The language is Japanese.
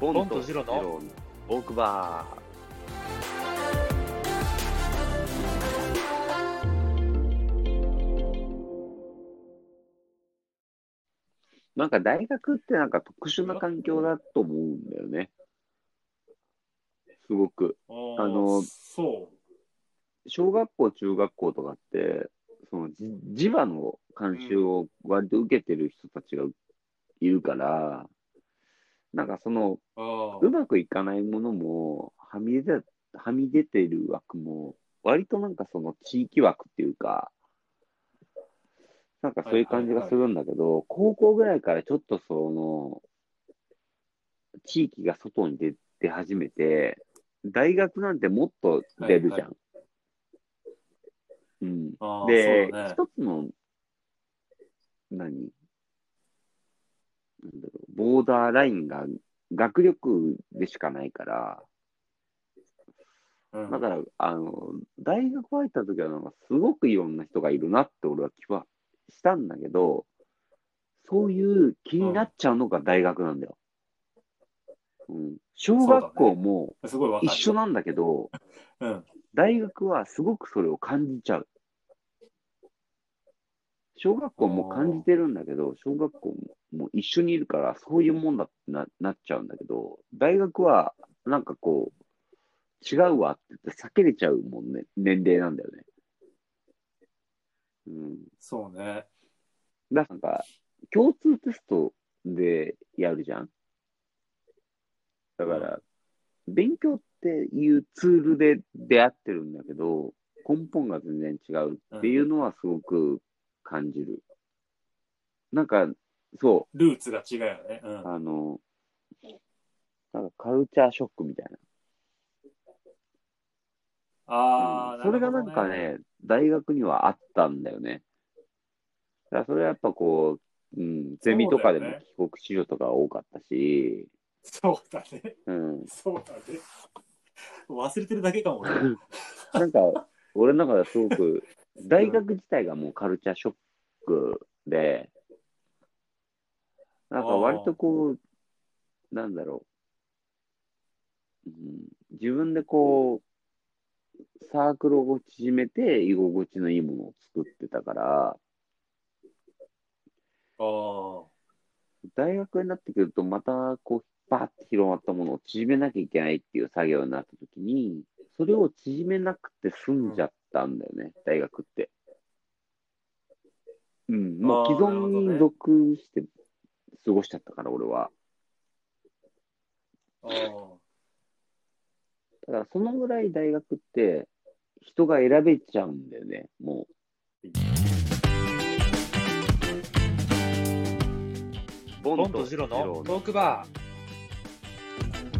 ボボンとジロのトークバー。なんか大学ってなんか特殊な環境だと思うんだよね。すごく。ああのそ小学校、中学校とかって、そのじ磁場の監修を割と受けてる人たちがいるから、なんかその、う。まくいかないものも、はみ出て、はみ出てる枠も、割となんかその地域枠っていうか、なんかそういう感じがするんだけど、高校ぐらいからちょっとその、地域が外に出出始めて、大学なんてもっと出るじゃん。うん。あーで、そうだね一つの、何？なんだろう、ボーダーラインが学力でしかないから、うんだから、あの、大学入った時はなんかすごくいろんな人がいるなって俺は気はしたんだけど、そういう気になっちゃうのが大学なんだよ。うん。小学校も。一緒なんだけど、うん。大学はすごくそれを感じちゃう。小学校も感じてるんだけど、小学校も一緒にいるから、そういうもんだってななっちゃうんだけど、大学はなんかこう、違うわって言って避けれちゃうもんね、年齢なんだよね。うん。そうね。だからなんか、共通テストでやるじゃんだから、勉強っていうツールで出会ってるんだけど、根本が全然違うっていうのはすごく感じる。なんか、そルーツが違うよね。うう、ん。あの、なんかカルチャーショックみたいな。ああ、うんそれがなんかね、大学にはあったんだよね。だからそれはやっぱこう、うん、ゼミとかでも帰国子女とか多かったし、そうだね。うん。そうだね。忘れてるだけかもね。なんか、俺の中ではすごく、大学自体がもうカルチャーショックで、なんか割とこう、なんだろう、うん、自分でこう、サークルを縮めて居心地のいいものを作ってたから、ああ。大学になってくると、またこう、バーって広まったものを縮めなきゃいけないっていう作業になったときに、それを縮めなくて済んじゃったんだよね、大学って。うん、もう既存に属して過ごしちゃったから、俺は。ああ。だから、そのぐらい大学って、人が選べちゃうんだよね、もう。ボボンとジロのトークバー。